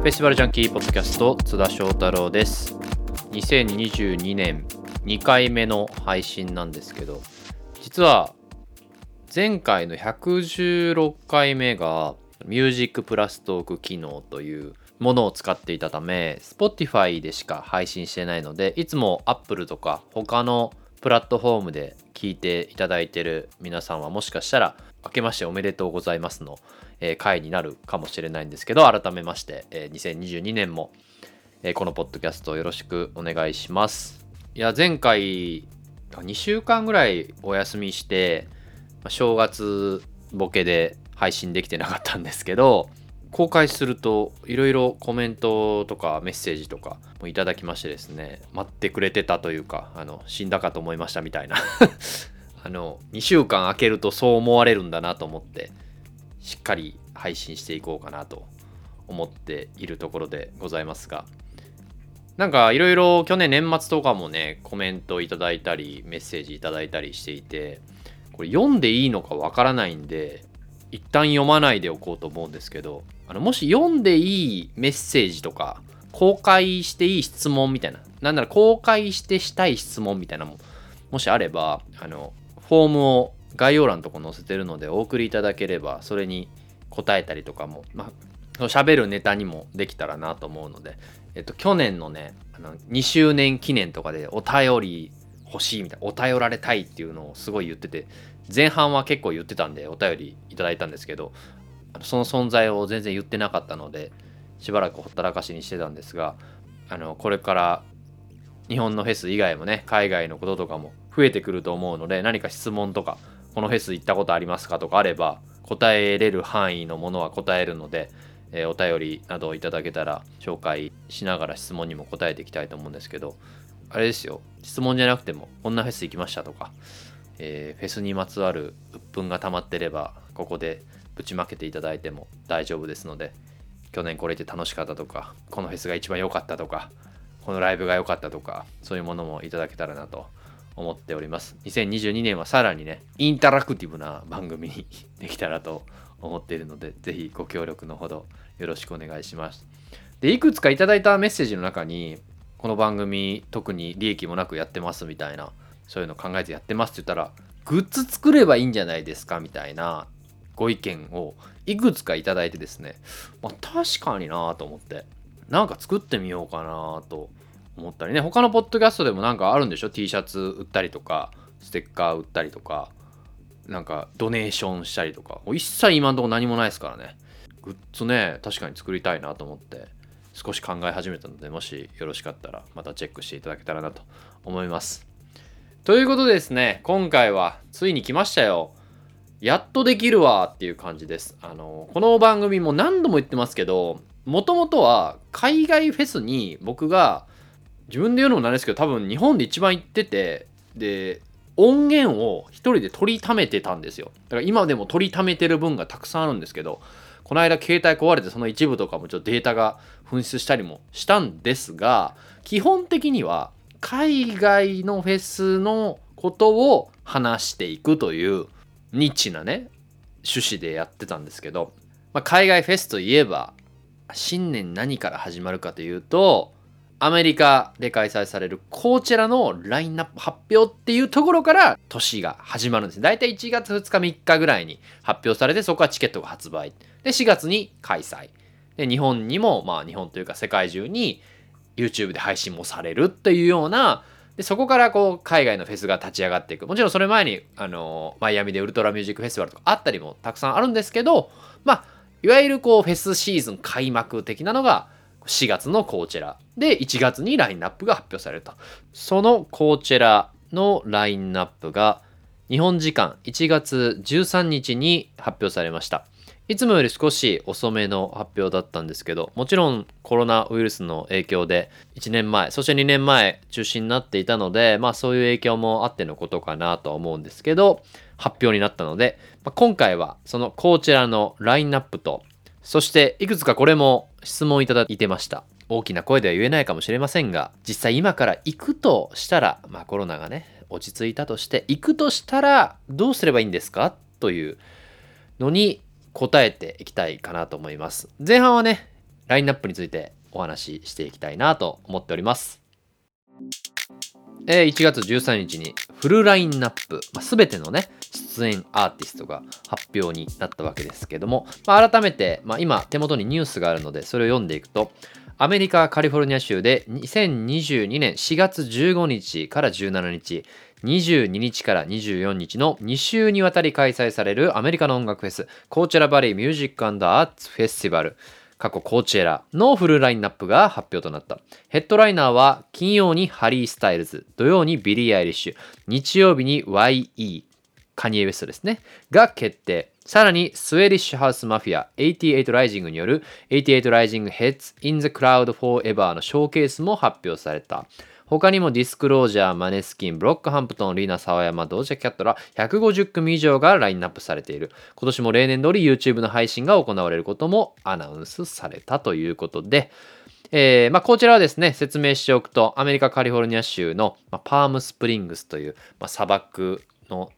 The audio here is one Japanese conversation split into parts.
フェスティバルジャンキーポッドキャスト津田翔太郎です。2022年2回目の配信なんですけど実は前回の116回目がミュージックプラストーク機能というものを使っていたため Spotify でしか配信してないのでいつも Apple とか他のプラットフォームで聞いていただいてる皆さんはもしかしたら明けましておめでとうございますの、えー、回になるかもしれないんですけど改めまして、えー、2022年も、えー、このポッドキャストよろしくお願いします。いや前回2週間ぐらいお休みして正月ボケで配信できてなかったんですけど公開するといろいろコメントとかメッセージとかもいただきましてですね待ってくれてたというかあの死んだかと思いましたみたいな。あの2週間空けるとそう思われるんだなと思ってしっかり配信していこうかなと思っているところでございますが。なんかいろいろ去年年末とかもねコメントいただいたりメッセージいただいたりしていてこれ読んでいいのかわからないんで一旦読まないでおこうと思うんですけどあのもし読んでいいメッセージとか公開していい質問みたいななんなら公開してしたい質問みたいなももしあればあのフォームを概要欄のとこ載せてるのでお送りいただければそれに答えたりとかもまあ喋るネタにもできたらなと思うので、えっと、去年のねあの2周年記念とかでお便り欲しいみたいなお便られたいっていうのをすごい言ってて前半は結構言ってたんでお便りいただいたんですけどその存在を全然言ってなかったのでしばらくほったらかしにしてたんですがあのこれから日本のフェス以外もね海外のこととかも増えてくると思うので何か質問とかこのフェス行ったことありますかとかあれば答えれる範囲のものは答えるので、えー、お便りなどをいただけたら紹介しながら質問にも答えていきたいと思うんですけどあれですよ質問じゃなくてもこんなフェス行きましたとかえー、フェスにまつわる鬱憤が溜まってればここでぶちまけていただいても大丈夫ですので去年これで楽しかったとかこのフェスが一番良かったとかこのライブが良かったとかそういうものもいただけたらなと思っております。2022年はさらにねインタラクティブな番組に できたらと思っているのでぜひご協力のほどよろしくお願いします。でいくつかいただいたメッセージの中にこの番組特に利益もなくやってますみたいなそういうの考えてやってますって言ったらグッズ作ればいいんじゃないですかみたいなご意見をいくつかいただいてですね、まあ、確かになと思ってなんか作ってみようかなと思ったりね。他のポッドキャストでもなんかあるんでしょ？T シャツ売ったりとかステッカー売ったりとかなんかドネーションしたりとか。一切今んとこ何もないですからね。グッズね確かに作りたいなと思って少し考え始めたのでもしよろしかったらまたチェックしていただけたらなと思います。ということでですね、今回はついに来ましたよ。やっとできるわっていう感じです。あの、この番組も何度も言ってますけど、もともとは海外フェスに僕が自分で言うのもなんですけど、多分日本で一番行ってて、で、音源を一人で取りためてたんですよ。だから今でも取りためてる分がたくさんあるんですけど、この間携帯壊れてその一部とかもちょっとデータが紛失したりもしたんですが、基本的には海外のフェスのことを話していくというニッチなね趣旨でやってたんですけど、まあ、海外フェスといえば新年何から始まるかというとアメリカで開催されるこちらのラインナップ発表っていうところから年が始まるんです。だいたい1月2日3日ぐらいに発表されてそこはチケットが発売。で4月に開催。で日本にもまあ日本というか世界中に YouTube で配信もされるっていうようなでそこからこう海外のフェスが立ち上がっていくもちろんそれ前にあのマイアミでウルトラミュージックフェスティバルとかあったりもたくさんあるんですけどまあいわゆるこうフェスシーズン開幕的なのが4月のコーチェラ。で1月にラインナップが発表されるとそのコーチェラのラインナップが日本時間1月13日に発表されました。いつもより少し遅めの発表だったんですけど、もちろんコロナウイルスの影響で1年前、そして2年前中止になっていたので、まあそういう影響もあってのことかなとは思うんですけど、発表になったので、まあ、今回はそのこちらのラインナップと、そしていくつかこれも質問いただいてました。大きな声では言えないかもしれませんが、実際今から行くとしたら、まあコロナがね、落ち着いたとして、行くとしたらどうすればいいんですか？というのに答えていきたいかなと思います。前半はね、ラインナップについてお話ししていきたいなと思っております。えー、1月13日にフルラインナップ、まあ、全てのね、出演アーティストが発表になったわけですけども、まあ、改めて、まあ、今手元にニュースがあるのでそれを読んでいくと、アメリカ・カリフォルニア州で2022年4月15日から17日、22日から24日の2週にわたり開催されるアメリカの音楽フェス、コーチェラバリーミュージックアーツフェスティバル。過去コーチェラのフルラインナップが発表となった。ヘッドライナーは金曜にハリー・スタイルズ、土曜にビリー・アイリッシュ、日曜日に YE、カニエ・ウェストですね、が決定。さらに、スウェディッシュハウスマフィア88ライジングによる88ライジング Head in the Clouds Forever のショーケースも発表された。他にもディスクロージャー、マネスキン、ブロックハンプトン、リーナ、サワヤマ、ドージャキャットら150組以上がラインナップされている。今年も例年通り YouTube の配信が行われることもアナウンスされたということで、えーまあ、こちらはですね、説明しておくと、アメリカ・カリフォルニア州の、まあ、パームスプリングスという、まあ、砂漠の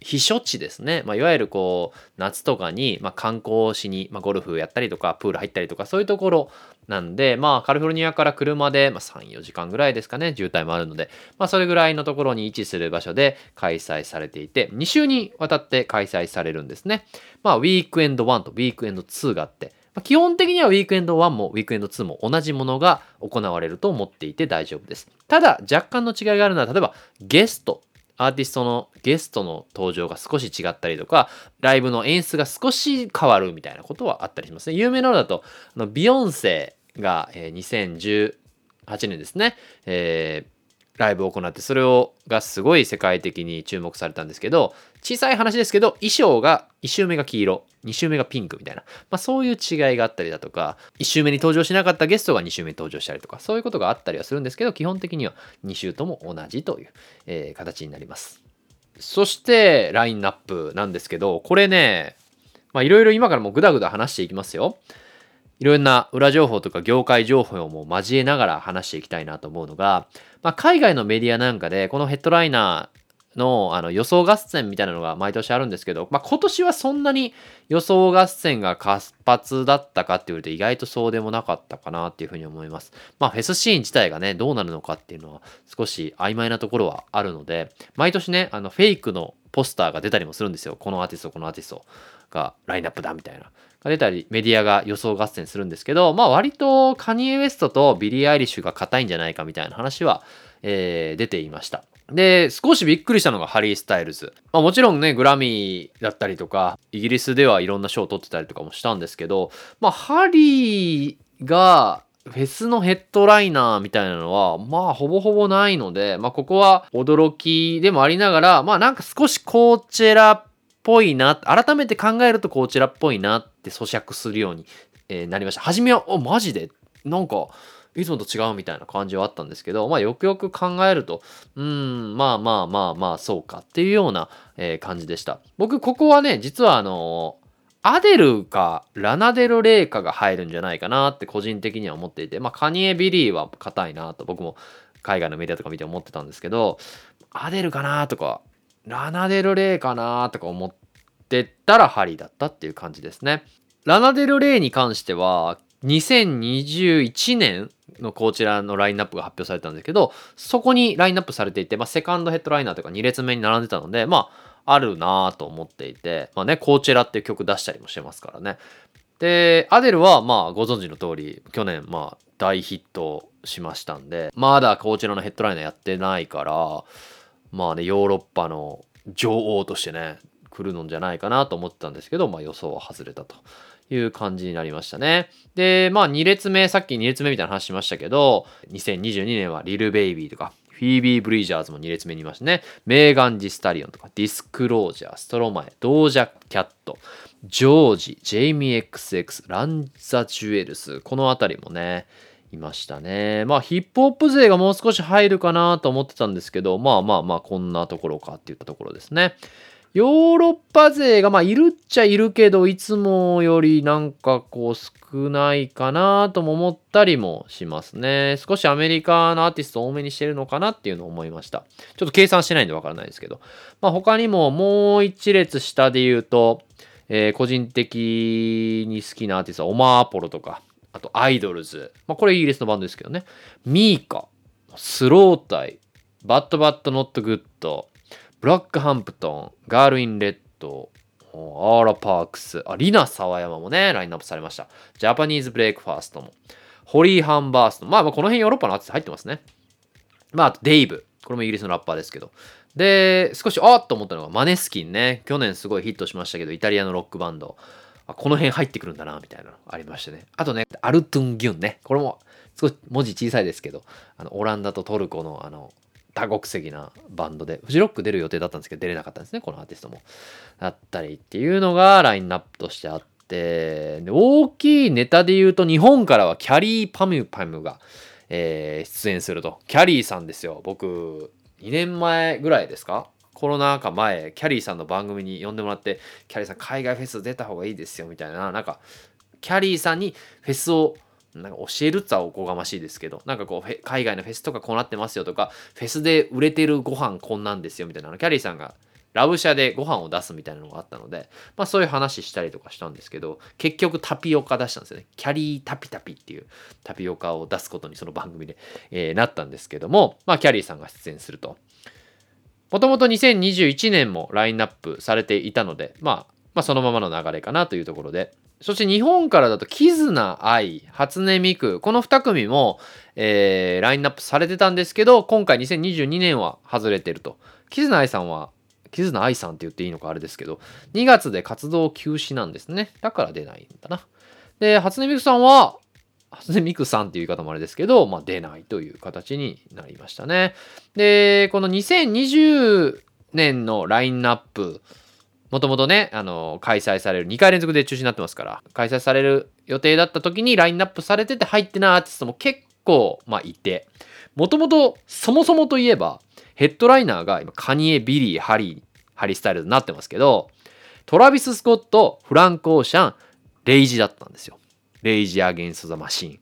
避暑地ですね、まあ、いわゆるこう夏とかに、まあ、観光しに、まあ、ゴルフやったりとかプール入ったりとかそういうところなんで、まあ、カリフォルニアから車で、まあ、3、4時間ぐらいですかね、渋滞もあるので、まあ、それぐらいのところに位置する場所で開催されていて、2週にわたって開催されるんですね。まあ、ウィークエンド1とウィークエンド2があって、ま、基本的にはウィークエンド1もウィークエンド2も同じものが行われると思っていて大丈夫です。ただ、若干の違いがあるのは、例えばゲストアーティストのゲストの登場が少し違ったりとか、ライブの演出が少し変わるみたいなことはあったりしますね。有名なのだと、あのビヨンセが、えー、2018年ですね、えーライブを行ってそれをがすごい世界的に注目されたんですけど小さい話ですけど衣装が1周目が黄色2周目がピンクみたいな、まあ、そういう違いがあったりだとか1周目に登場しなかったゲストが2周目に登場したりとかそういうことがあったりはするんですけど基本的には2周とも同じという、えー、形になります。そしてラインナップなんですけどこれねいろいろ今からもぐだぐだ話していきますよ。いろんな裏情報とか業界情報も交えながら話していきたいなと思うのが、まあ、海外のメディアなんかでこのヘッドライナーのあの予想合戦みたいなのが毎年あるんですけど、まあ、今年はそんなに予想合戦が活発だったかって言われて意外とそうでもなかったかなっていうふうに思います。まあフェスシーン自体がねどうなるのかっていうのは少し曖昧なところはあるので毎年ねあのフェイクのポスターが出たりもするんですよこのアーティストこのアーティストがラインナップだみたいなが出たりメディアが予想合戦するんですけどまあ割とカニエ・ウエストとビリー・アイリッシュが硬いんじゃないかみたいな話は、えー、出ていました。で少しびっくりしたのがハリー・スタイルズ、まあ、もちろんねグラミーだったりとかイギリスではいろんな賞を取ってたりとかもしたんですけどまあハリーがフェスのヘッドライナーみたいなのは、まあ、ほぼほぼないので、まあ、ここは驚きでもありながら、まあ、なんか少しコーチェラっぽいな、改めて考えるとコーチェラっぽいなって咀嚼するように、えなりました。初めは、お、マジで？なんか、いつもと違うみたいな感じはあったんですけど、まあ、よくよく考えると、うん、まあまあまあまあ、そうかっていうような、え、感じでした。僕、ここはね、実はあのアデルかラナデル・レイカが入るんじゃないかなって個人的には思っていて、まあ、カニエ・ビリーは硬いなと僕も海外のメディアとか見て思ってたんですけど、アデルかなとか、ラナデル・レイかなとか思ってたらハリーだったっていう感じですね。ラナデル・レイに関しては、2021年のこちらのラインナップが発表されたんですけど、そこにラインナップされていて、まあ、セカンドヘッドライナーとか2列目に並んでたので、まあ、あるなぁと思っていて、まあね、コーチェラっていう曲出したりもしてますからね。で、アデルはまあご存知の通り、去年まあ大ヒットしましたんで、まだコーチェラのヘッドライナーやってないから、まあね、ヨーロッパの女王としてね、来るのんじゃないかなと思ってたんですけど、まあ予想は外れたという感じになりましたね。で、まあ2列目、さっき2列目みたいな話しましたけど、2022年はリルベイビーとか、フィービー・ブリージャーズも2列目にいましたね。メーガン・ジ・スタリオンとか、ディスクロージャー、ストロマエ、ドージャ・キャット、ジョージ、ジェイミー XX、ランザ・ジュエルス、この辺りもね、いましたね。まあヒップホップ勢がもう少し入るかなと思ってたんですけど、まあまあまあこんなところかっていったところですね。ヨーロッパ勢がまあいるっちゃいるけど、いつもよりなんかこう少ないかなとも思ったりもしますね。少しアメリカのアーティスト多めにしてるのかなっていうのを思いました。ちょっと計算してないんでわからないですけど。まあ他にももう一列下で言うと、えー、個人的に好きなアーティストはオマーポロとか、あとアイドルズ。まあ、これイギリスのバンドですけどね。ミーカ、スロータイ、バッドバッドノットグッド、ブロックハンプトン、ガールインレッド、アーラパークス、あ、リナ・サワヤマもね、ラインナップされました。ジャパニーズブレイクファーストも。ホリー・ハンバーストーン。まあ、まあこの辺ヨーロッパのアーティスト入ってますね。まあ、あとデイブ。これもイギリスのラッパーですけど。で、少しあっと思ったのがマネスキンね。去年すごいヒットしましたけど、イタリアのロックバンド。この辺入ってくるんだな、みたいなのありましてね。あとね、アルトゥン・ギュンね。これも少し文字小さいですけど、あのオランダとトルコのあの多国籍なバンドで、フジロック出る予定だったんですけど、出れなかったんですね、このアーティストも。だったりっていうのがラインナップとしてあって、で大きいネタで言うと、日本からはキャリー・パムパムが、えー、出演すると。キャリーさんですよ。僕、2年前ぐらいですか？コロナ禍前、キャリーさんの番組に呼んでもらって、キャリーさん海外フェス出た方がいいですよみたいな、なんか、キャリーさんにフェスをなんか教えるっつはおこがましいですけど、なんかこう、海外のフェスとかこうなってますよとか、フェスで売れてるご飯こんなんですよみたいなの、キャリーさんがラブシャでご飯を出すみたいなのがあったので、まあそういう話したりとかしたんですけど、結局タピオカ出したんですよね。キャリータピタピっていうタピオカを出すことにその番組で、えー、なったんですけども、まあキャリーさんが出演すると。もともと2021年もラインナップされていたので、まあ、まあ、そのままの流れかなというところで、そして日本からだと、キズナ愛、初音ミク、この2組も、えー、ラインナップされてたんですけど、今回2022年は外れてると。キズナ愛さんは、キズナ愛さんって言っていいのかあれですけど、2月で活動休止なんですね。だから出ないんだな。で、初音ミクさんは、初音ミクさんっていう言い方もあれですけど、まあ、出ないという形になりましたね。で、この2020年のラインナップ、もともとね、あの、開催される、2回連続で中止になってますから、開催される予定だった時にラインナップされてて入ってないアーティストも結構、まあ、いて、もともと、そもそもといえば、ヘッドライナーが今、カニエ、ビリー、ハリー、ハリースタイルになってますけど、トラビス・スコット、フランク・オーシャン、レイジだったんですよ。レイジ・アゲンスト・ザ・マシン。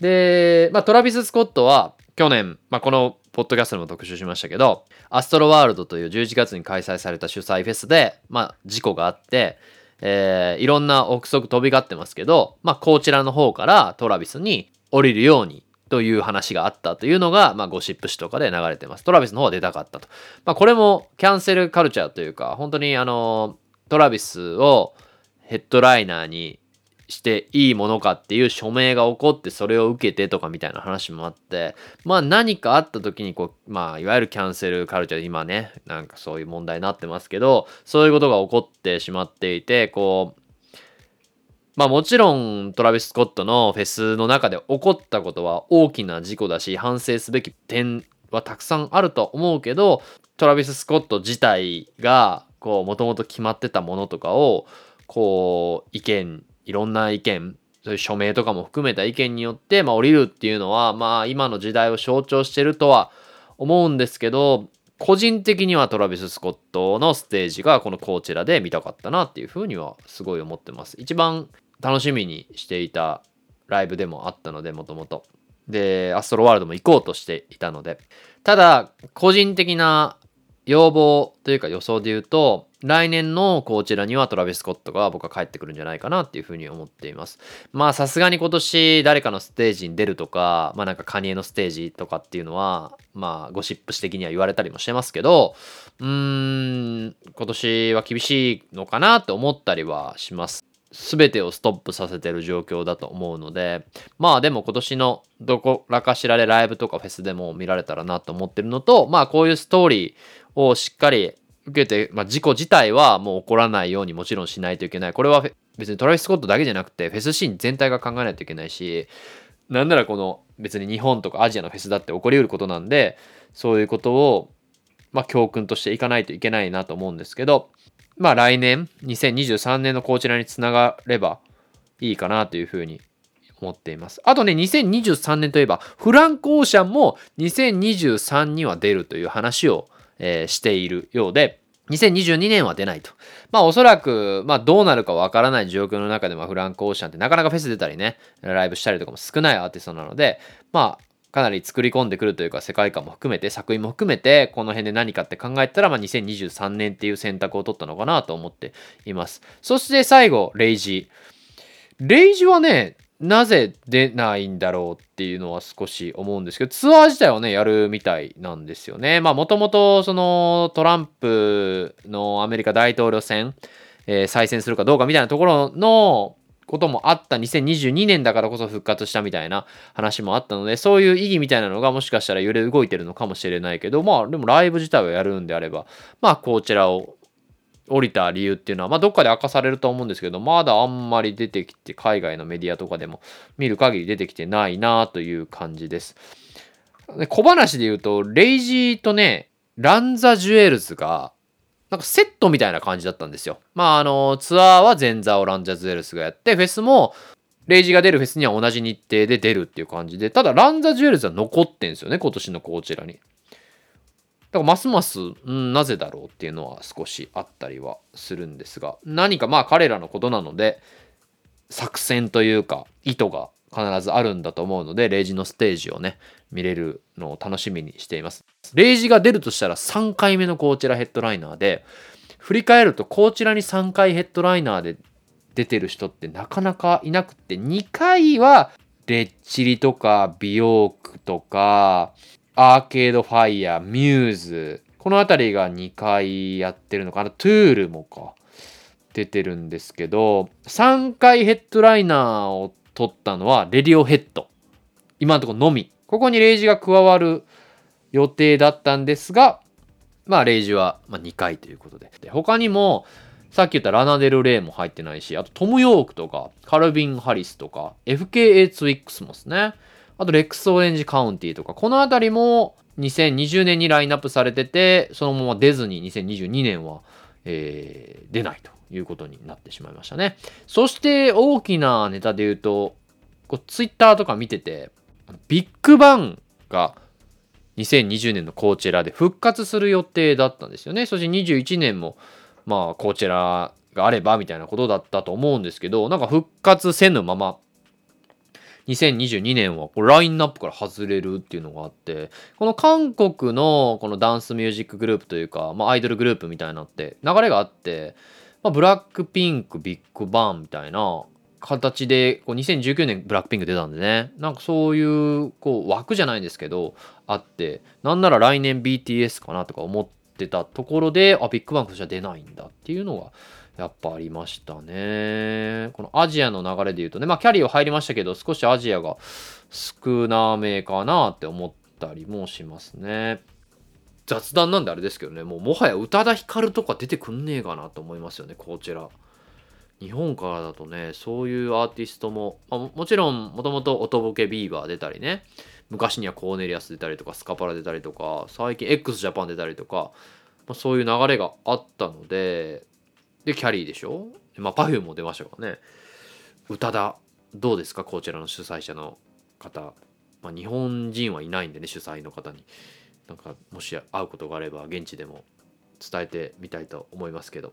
で、まあ、トラビス・スコットは去年、まあ、このポッドキャストでも特集しましたけど、アストロワールドという11月に開催された主催フェスで、まあ、事故があって、えー、いろんな憶測飛び交ってますけど、まあ、こちらの方からトラビスに降りるようにという話があったというのが、まあ、ゴシップ誌とかで流れてます。トラビスの方は出たかったと。まあ、これもキャンセルカルチャーというか、本当にあの、トラビスをヘッドライナーにしていいものかっていう署名が起こってそれを受けてとかみたいな話もあってまあ何かあった時にこうまあいわゆるキャンセルカルチャーで今ねなんかそういう問題になってますけどそういうことが起こってしまっていてこうまあもちろんトラビス・スコットのフェスの中で起こったことは大きな事故だし反省すべき点はたくさんあると思うけどトラビス・スコット自体がこうもともと決まってたものとかをこう意見いろんな意見、そういう署名とかも含めた意見によって、まあ、降りるっていうのは、まあ、今の時代を象徴してるとは思うんですけど、個人的にはトラビス・スコットのステージがこのコーチラで見たかったなっていうふうにはすごい思ってます。一番楽しみにしていたライブでもあったので、もともと。で、アストロワールドも行こうとしていたので。ただ、個人的な要望というか予想で言うと、来年のこちらにはトラビス・コットが僕は帰ってくるんじゃないかなっていうふうに思っています。まあさすがに今年誰かのステージに出るとか、まあなんかカニエのステージとかっていうのは、まあゴシップ誌的には言われたりもしてますけど、うーん、今年は厳しいのかなって思ったりはします。全てをストップさせてる状況だと思うので、まあでも今年のどこらかしらでライブとかフェスでも見られたらなと思ってるのと、まあこういうストーリーをしっかり受けて、まあ、事故自体はもう起こらないようにもちろんしないといけない。これは別にトラビス・スコットだけじゃなくて、フェスシーン全体が考えないといけないし、なんならこの別に日本とかアジアのフェスだって起こりうることなんで、そういうことを、まあ、教訓としていかないといけないなと思うんですけど、まあ来年、2023年のこちらにつながればいいかなというふうに思っています。あとね、2023年といえば、フランク・オーシャンも2023には出るという話をえー、しているようで、2022年は出ないと。まあおそらく、まあどうなるかわからない状況の中で、まあフランク・オーシャンってなかなかフェス出たりね、ライブしたりとかも少ないアーティストなので、まあかなり作り込んでくるというか世界観も含めて作品も含めてこの辺で何かって考えたら、まあ、2023年っていう選択を取ったのかなと思っています。そして最後、レイジ。レイジはね、なぜ出ないんだろうっていうのは少し思うんですけど、ツアー自体はね、やるみたいなんですよね。まあもともとそのトランプのアメリカ大統領選、えー、再選するかどうかみたいなところのこともあった2022年だからこそ復活したみたいな話もあったので、そういう意義みたいなのがもしかしたら揺れ動いてるのかもしれないけど、まあでもライブ自体をやるんであれば、まあこちらを降りた理由っていうのは、まあ、どっかで明かされると思うんですけど、まだあんまり出てきて、海外のメディアとかでも見る限り出てきてないなという感じです。で小話で言うと、レイジーとね、ランザ・ジュエルズが、なんかセットみたいな感じだったんですよ。まあ、あの、ツアーは前座をランザ・ジュエルズがやって、フェスも、レイジーが出るフェスには同じ日程で出るっていう感じで、ただランザ・ジュエルズは残ってんですよね、今年のこちらに。だからますます、うん、なぜだろうっていうのは少しあったりはするんですが、何かまあ彼らのことなので、作戦というか意図が必ずあるんだと思うので、レイジのステージをね、見れるのを楽しみにしています。レイジが出るとしたら3回目のコーチェラヘッドライナーで、振り返るとコーチェラに3回ヘッドライナーで出てる人ってなかなかいなくて、2回はレッチリとか美容区とか、アーケードファイヤー、ミューズ、この辺りが2回やってるのかな。トゥールもか。出てるんですけど、3回ヘッドライナーを取ったのはレディオヘッド。今のところのみ。ここにレイジが加わる予定だったんですが、まあレイジは2回ということで。で他にも、さっき言ったラナデル・レイも入ってないし、あとトム・ヨークとか、カルビン・ハリスとか、FKA ツイックスもですね。あとレックスオレンジカウンティとか、この辺りも2020年にラインナップされてて、そのまま出ずに2022年は、えー、出ないということになってしまいましたね。そして大きなネタで言うと、こうツイッターとか見てて、ビッグバンが2020年のコーチェラで復活する予定だったんですよね。そして21年も、まあ、コーチェラがあればみたいなことだったと思うんですけど、なんか復活せぬまま2022年はこうラインナップから外れるっていうのがあってこの韓国のこのダンスミュージックグループというか、まあ、アイドルグループみたいなって流れがあって、まあ、ブラックピンクビッグバンみたいな形でこう2019年ブラックピンク出たんでね。なんかそういうこう枠じゃないんですけどあってなんなら来年 BTS かなとか思ってたところであビッグバンクじゃ出ないんだっていうのがやっぱありましたね。このアジアの流れで言うとね、まあキャリーは入りましたけど、少しアジアが少なめかなって思ったりもしますね。雑談なんであれですけどね、もうもはや宇多田ヒカルとか出てくんねえかなと思いますよね、コーチェラ。日本からだとね、そういうアーティストも、まあ、もちろんもともとおとぼけビ～バ～出たりね、昔にはコーネリアス出たりとか、スカパラ出たりとか、最近 x ジャパン出たりとか、まあ、そういう流れがあったので、で、きゃりーでしょ？まあ、パフュームも出ましたからね。宇多田、どうですか？コーチェラの主催者の方。まあ、日本人はいないんでね、主催の方に。なんか、もし会うことがあれば、現地でも伝えてみたいと思いますけど。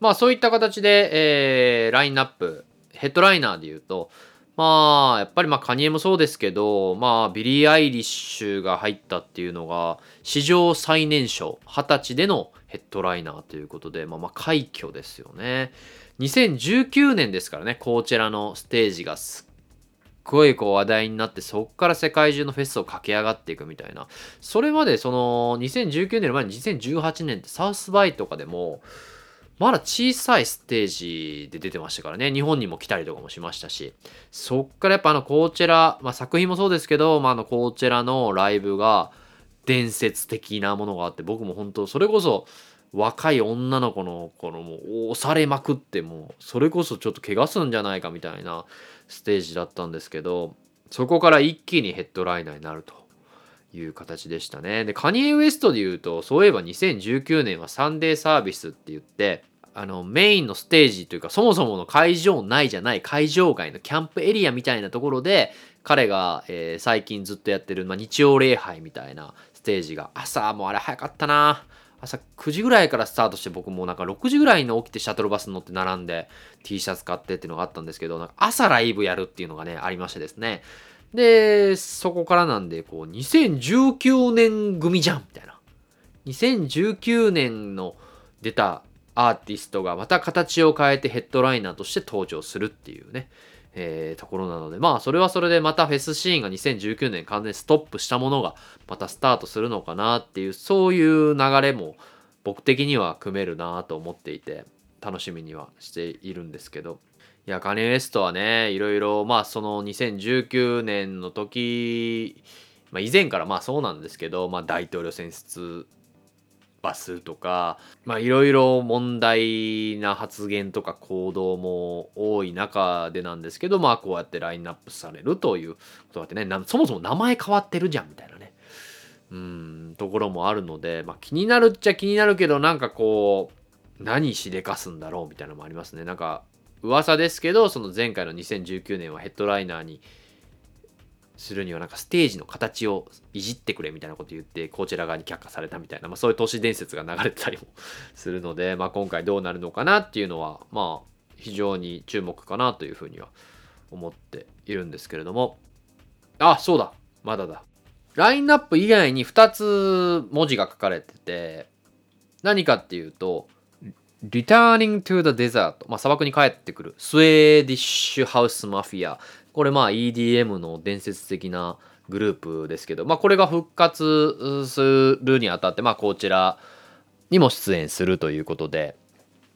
まあ、そういった形で、えー、ラインナップ、ヘッドライナーで言うと、まあ、やっぱりまあ、カニエもそうですけど、まあ、ビリー・アイリッシュが入ったっていうのが、史上最年少、二十歳でのヘッドライナーということで、まあ、まあ快挙ですよね。2019年ですからね、こちらのステージがすっごいこう話題になって、そこから世界中のフェスを駆け上がっていくみたいな。それまでその2019年の前に2018年ってサウスバイとかでも、まだ小さいステージで出てましたからね。日本にも来たりとかもしましたし。そっからやっぱあのコーチェラ、まあ作品もそうですけど、まああのコーチェラのライブが、伝説的なものがあって僕も本当それこそ若い女の子のこのもう押されまくってもうそれこそちょっと怪我すんじゃないかみたいなステージだったんですけどそこから一気にヘッドライナーになるという形でしたね。でカニエ・ウエストで言うとそういえば2019年はサンデーサービスって言ってあのメインのステージというかそもそもの会場内じゃない会場外のキャンプエリアみたいなところで彼が、えー、最近ずっとやってる、まあ、日曜礼拝みたいなステージが朝もうあれ早かったな。朝9時ぐらいからスタートして僕もなんか6時ぐらいに起きてシャトルバスに乗って並んで T シャツ買ってっていうのがあったんですけどなんか朝ライブやるっていうのがねありましてですね。でそこからなんでこう2019年組じゃんみたいな。2019年の出たアーティストがまた形を変えてヘッドライナーとして登場するっていうね、えー、ところなのでまあそれはそれでまたフェスシーンが2019年完全にストップしたものがまたスタートするのかなっていうそういう流れも僕的には組めるなと思っていて楽しみにはしているんですけど。いやカニエ・ウエストはねいろいろまあその2019年の時、まあ、以前からまあそうなんですけど、まあ、大統領選出バスとかまあいろいろ問題な発言とか行動も多い中でなんですけどまあこうやってラインナップされるということがあってねそもそも名前変わってるじゃんみたいなね。うんところもあるので、まあ、気になるっちゃ気になるけどなんかこう何しでかすんだろうみたいなのもありますね。なんか噂ですけどその前回の2019年はヘッドライナーにするにはなんかステージの形をいじってくれみたいなこと言ってこちら側に却下されたみたいな、まあ、そういう都市伝説が流れてたりもするので、まあ、今回どうなるのかなっていうのはまあ非常に注目かなというふうには思っているんですけれども。あそうだ。まだだ。ラインナップ以外に2つ文字が書かれてて何かっていうと Returning to the Desert、まあ、砂漠に帰ってくる。スウェーディッシュハウスマフィアこれまあ EDM の伝説的なグループですけど、まあ、これが復活するにあたって、まあ、こちらにも出演するということで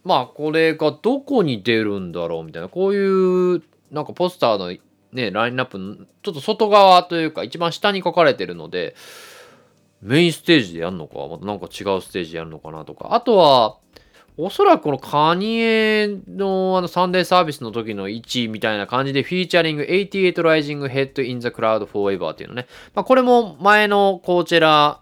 まあこれがどこに出るんだろうみたいなこういうなんかポスターのねラインナップちょっと外側というか一番下に書かれてるのでメインステージでやるのか？またなんか違うステージでやるのかなとか。あとはおそらくこのカニエのあのサンデーサービスの時の1位みたいな感じでフィーチャリング88 Rising Head in the Cloud Forever っていうのね。まあ、これも前のこちら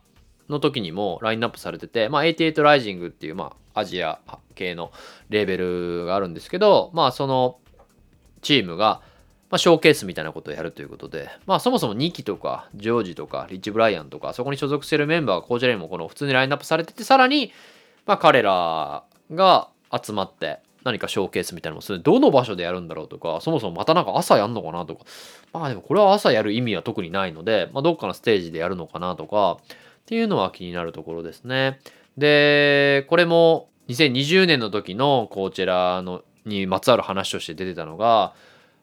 の時にもラインナップされてて、まあ、88 Rising っていうまあアジア系のレーベルがあるんですけど、まあそのチームがまあ、ショーケースみたいなことをやるということで、まあそもそもニキとかジョージとかリッチ・ブライアンとかそこに所属してるメンバーがこちらにもこの普通にラインナップされてて、さらにまあ彼らが集まって何かショーケースみたいなのもする。どの場所でやるんだろうとかそもそもまたなんか朝やんのかなとか。まあでもこれは朝やる意味は特にないので、まあ、どっかのステージでやるのかなとかっていうのは気になるところですね。でこれも2020年の時のこちらのにまつわる話として出てたのが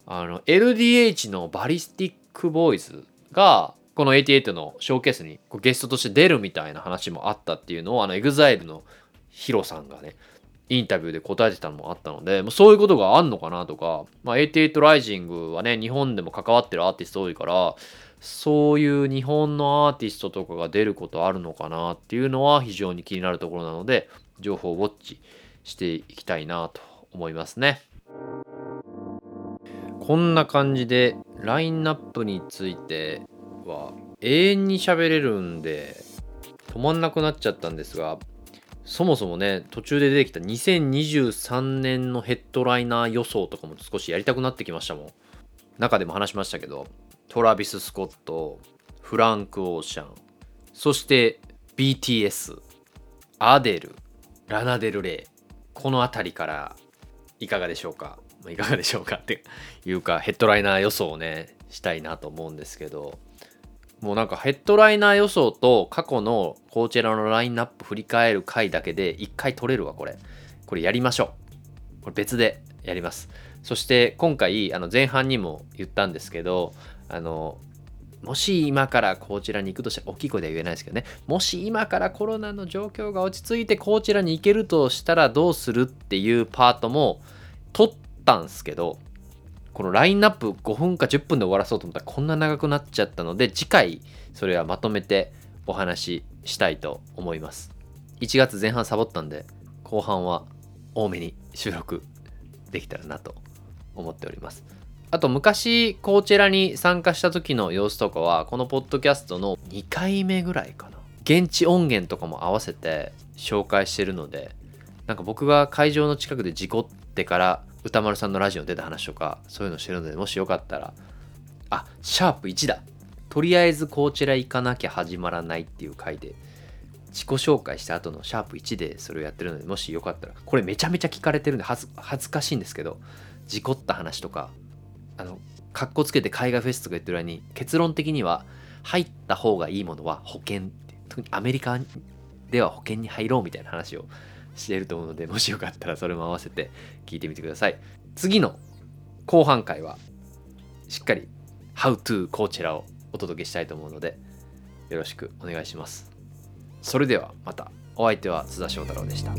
あの LDH のバリスティックボーイズがこの88のショーケースにゲストとして出るみたいな話もあったっていうのをあの EXILE のヒロさんがねインタビューで答えてたのもあったので、そういうことがあんのかなとか、まあ、88ライジングはね、日本でも関わってるアーティスト多いから、そういう日本のアーティストとかが出ることあるのかなっていうのは非常に気になるところなので、情報をウォッチしていきたいなと思いますね。こんな感じで、ラインナップについては永遠に喋れるんで、止まんなくなっちゃったんですが、そもそもね、途中で出てきた2023年のヘッドライナー予想とかも少しやりたくなってきましたもん。中でも話しましたけど、トラビス・スコット、フランク・オーシャン、そして BTS、アデル、ラナデル・レイ、この辺りからいかがでしょうか？いかがでしょうかっていうか、ヘッドライナー予想をね、したいなと思うんですけど、もうなんかヘッドライナー予想と過去のこちらのラインナップ振り返る回だけで1回取れるわこれ。これやりましょう。これ別でやります。そして今回あの前半にも言ったんですけどあのもし今からこちらに行くとしたら大きい声では言えないですけどね。もし今からコロナの状況が落ち着いてこちらに行けるとしたらどうするっていうパートも取ったんですけどこのラインナップ5分か10分で終わらそうと思ったらこんな長くなっちゃったので次回それはまとめてお話ししたいと思います。1月前半サボったんで後半は多めに収録できたらなと思っております。あと昔こちらに参加した時の様子とかはこのポッドキャストの2回目ぐらいかな。現地音源とかも合わせて紹介してるのでなんか僕が会場の近くで事故ってから歌丸さんのラジオ出た話とかそういうのしてるのでもしよかったらあシャープ1だ。とりあえずこちら行かなきゃ始まらないっていう回で自己紹介した後のシャープ1でそれをやってるのでもしよかったらこれめちゃめちゃ聞かれてるんで恥ずかしいんです。けど事故った話とかあのかっこつけて海外フェスとか言ってる間に結論的には入った方がいいものは保険特にアメリカでは保険に入ろうみたいな話をしていると思うのでもしよかったらそれも合わせて聞いてみてください。次の後半回はしっかり How to コーチェラをお届けしたいと思うのでよろしくお願いします。それではまた。お相手は津田翔太郎でした。